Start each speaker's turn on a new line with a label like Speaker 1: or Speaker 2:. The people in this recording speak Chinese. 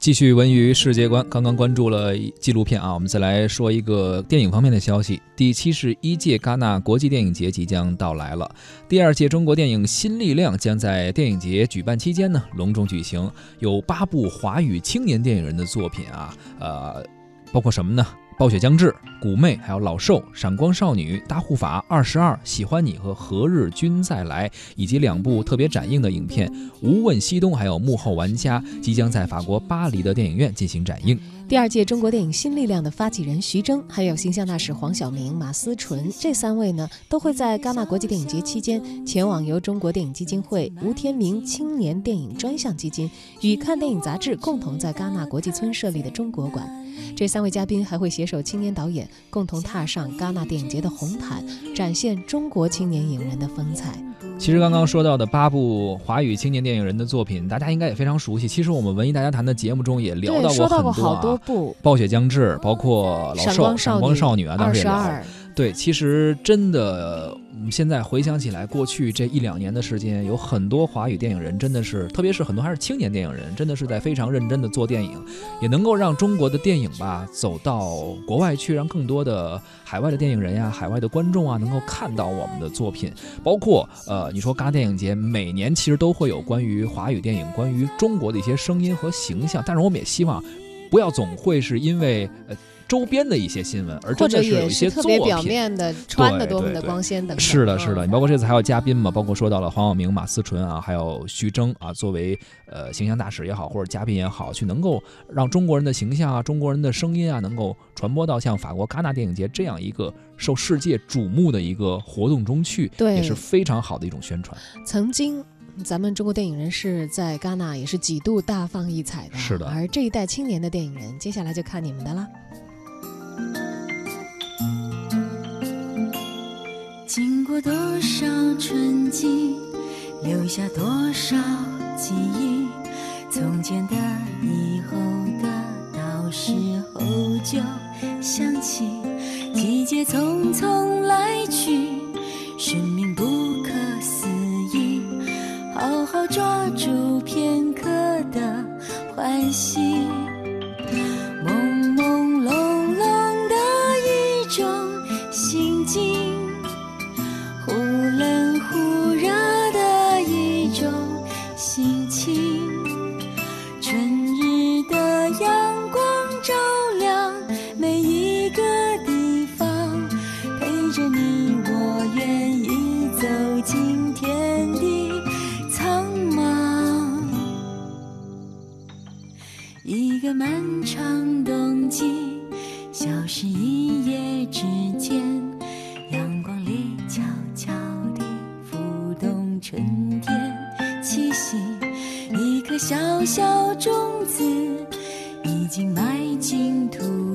Speaker 1: 继续文娱世界观，刚刚关注了纪录片啊，我们再来说一个电影方面的消息。第七十一届戛纳国际电影节即将到来了，第二届中国电影新力量将在电影节举办期间呢隆重举行，有八部华语青年电影人的作品啊，呃，包括什么呢？暴雪将至、古妹，还有老兽、闪光少女、大护法、二十二、喜欢你和何日君再来，以及两部特别展映的影片《无问西东》还有幕后玩家，即将在法国巴黎的电影院进行展映。
Speaker 2: 第二届中国电影新力量的发起人徐峥，还有形象大使黄晓明、马思纯这三位呢，都会在戛纳国际电影节期间前往由中国电影基金会、吴天明青年电影专项基金与看电影杂志共同在戛纳国际村设立的中国馆。这三位嘉宾还会携手青年导演，共同踏上戛纳电影节的红毯，展现中国青年影人的风采。
Speaker 1: 其实刚刚说到的八部华语青年电影人的作品，大家应该也非常熟悉。其实我们文艺大家谈的节目中也聊到
Speaker 2: 过
Speaker 1: 很
Speaker 2: 多啊，
Speaker 1: 暴雪将至，包括老兽、闪光少女啊，当时也聊。对，其实真的，我们现在回想起来，过去这一两年的时间，有很多华语电影人，真的是，特别是很多还是青年电影人，真的是在非常认真的做电影，也能够让中国的电影吧走到国外去，让更多的海外的电影人呀、海外的观众啊，能够看到我们的作品。包括呃，你说戛电影节每年其实都会有关于华语电影、关于中国的一些声音和形象，但是我们也希望，不要总会是因为呃。周边的一些新闻，而真的是有一些特别，
Speaker 2: 表面的穿的多么的光鲜等。
Speaker 1: 是的，是的，你包括这次还有嘉宾嘛，包括说到了黄晓明、马思纯啊，还有徐峥啊，作为呃形象大使也好，或者嘉宾也好，去能够让中国人的形象啊、中国人的声音啊，能够传播到像法国戛纳电影节这样一个受世界瞩目的一个活动中去，
Speaker 2: 对，
Speaker 1: 也是非常好的一种宣传。
Speaker 2: 曾经。咱们中国电影人是在戛纳也是几度大放异彩的，
Speaker 1: 是的。
Speaker 2: 而这一代青年的电影人，接下来就看你们的了。
Speaker 3: 过多少春季，留下多少记忆？从前的、以后的，到时候就想起。季节匆匆来去，生命不可思议。好好抓住片刻的欢喜。一个漫长冬季，消失一夜之间，阳光里悄悄地浮动春天气息。一颗小小种子，已经埋进土。